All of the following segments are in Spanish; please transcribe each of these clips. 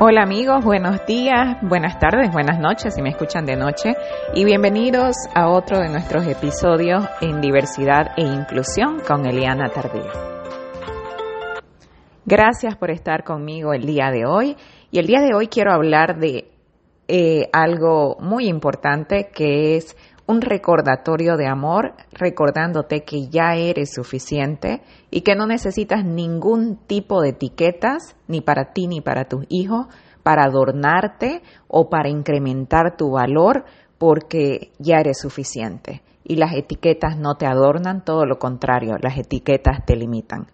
Hola amigos, buenos días, buenas tardes, buenas noches si me escuchan de noche y bienvenidos a otro de nuestros episodios en diversidad e inclusión con Eliana Tardía. Gracias por estar conmigo el día de hoy y el día de hoy quiero hablar de eh, algo muy importante que es un recordatorio de amor, recordándote que ya eres suficiente y que no necesitas ningún tipo de etiquetas, ni para ti ni para tus hijos, para adornarte o para incrementar tu valor, porque ya eres suficiente. Y las etiquetas no te adornan, todo lo contrario, las etiquetas te limitan.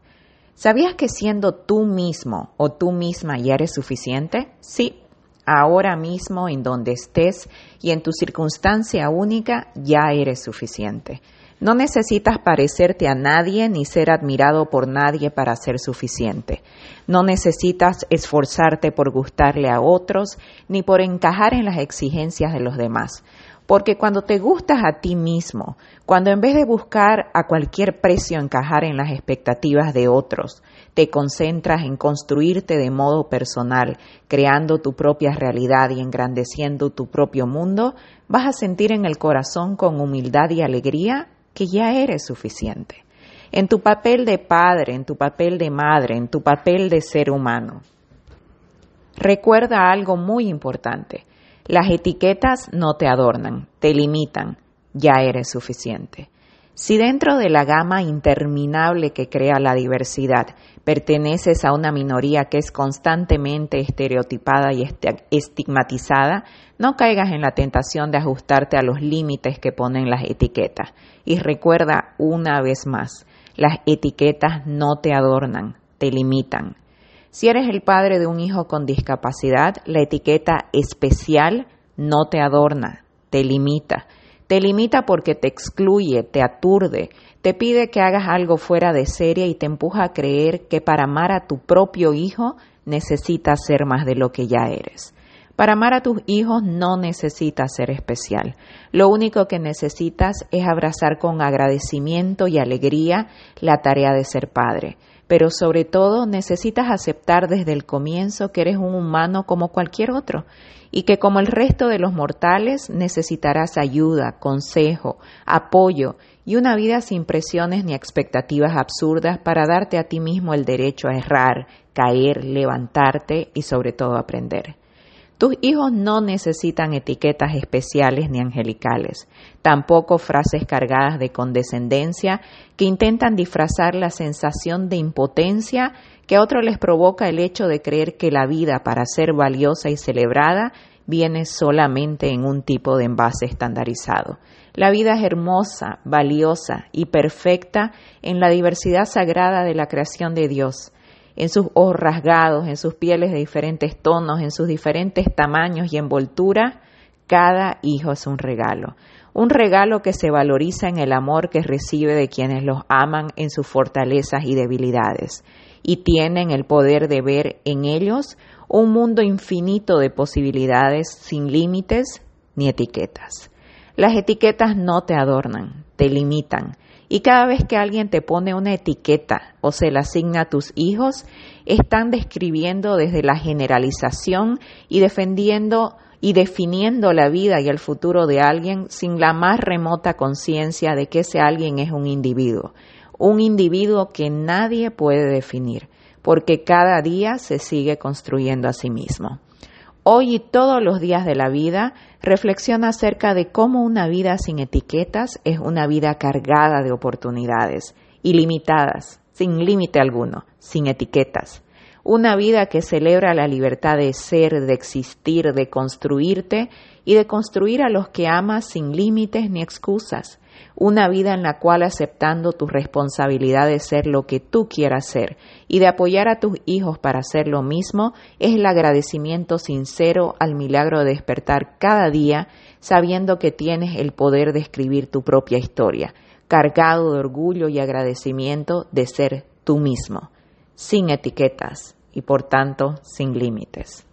¿Sabías que siendo tú mismo o tú misma ya eres suficiente? Sí, ahora mismo en donde estés y en tu circunstancia única ya eres suficiente. No necesitas parecerte a nadie ni ser admirado por nadie para ser suficiente. No necesitas esforzarte por gustarle a otros ni por encajar en las exigencias de los demás. Porque cuando te gustas a ti mismo, cuando en vez de buscar a cualquier precio encajar en las expectativas de otros, te concentras en construirte de modo personal, creando tu propia realidad y engrandeciendo tu propio mundo, vas a sentir en el corazón con humildad y alegría que ya eres suficiente. En tu papel de padre, en tu papel de madre, en tu papel de ser humano. Recuerda algo muy importante. Las etiquetas no te adornan, te limitan. Ya eres suficiente. Si dentro de la gama interminable que crea la diversidad perteneces a una minoría que es constantemente estereotipada y estigmatizada, no caigas en la tentación de ajustarte a los límites que ponen las etiquetas. Y recuerda una vez más, las etiquetas no te adornan, te limitan. Si eres el padre de un hijo con discapacidad, la etiqueta especial no te adorna, te limita. Te limita porque te excluye, te aturde, te pide que hagas algo fuera de serie y te empuja a creer que para amar a tu propio hijo necesitas ser más de lo que ya eres. Para amar a tus hijos no necesitas ser especial. Lo único que necesitas es abrazar con agradecimiento y alegría la tarea de ser padre pero sobre todo necesitas aceptar desde el comienzo que eres un humano como cualquier otro y que como el resto de los mortales necesitarás ayuda, consejo, apoyo y una vida sin presiones ni expectativas absurdas para darte a ti mismo el derecho a errar, caer, levantarte y sobre todo aprender. Tus hijos no necesitan etiquetas especiales ni angelicales, tampoco frases cargadas de condescendencia que intentan disfrazar la sensación de impotencia que a otro les provoca el hecho de creer que la vida para ser valiosa y celebrada viene solamente en un tipo de envase estandarizado. La vida es hermosa, valiosa y perfecta en la diversidad sagrada de la creación de Dios en sus ojos rasgados, en sus pieles de diferentes tonos, en sus diferentes tamaños y envoltura, cada hijo es un regalo. Un regalo que se valoriza en el amor que recibe de quienes los aman en sus fortalezas y debilidades, y tienen el poder de ver en ellos un mundo infinito de posibilidades sin límites ni etiquetas. Las etiquetas no te adornan, te limitan, y cada vez que alguien te pone una etiqueta o se la asigna a tus hijos, están describiendo desde la generalización y defendiendo y definiendo la vida y el futuro de alguien sin la más remota conciencia de que ese alguien es un individuo, un individuo que nadie puede definir, porque cada día se sigue construyendo a sí mismo. Hoy y todos los días de la vida, reflexiona acerca de cómo una vida sin etiquetas es una vida cargada de oportunidades, ilimitadas, sin límite alguno, sin etiquetas. Una vida que celebra la libertad de ser, de existir, de construirte y de construir a los que amas sin límites ni excusas. Una vida en la cual aceptando tu responsabilidad de ser lo que tú quieras ser y de apoyar a tus hijos para hacer lo mismo es el agradecimiento sincero al milagro de despertar cada día sabiendo que tienes el poder de escribir tu propia historia, cargado de orgullo y agradecimiento de ser tú mismo, sin etiquetas y por tanto sin límites.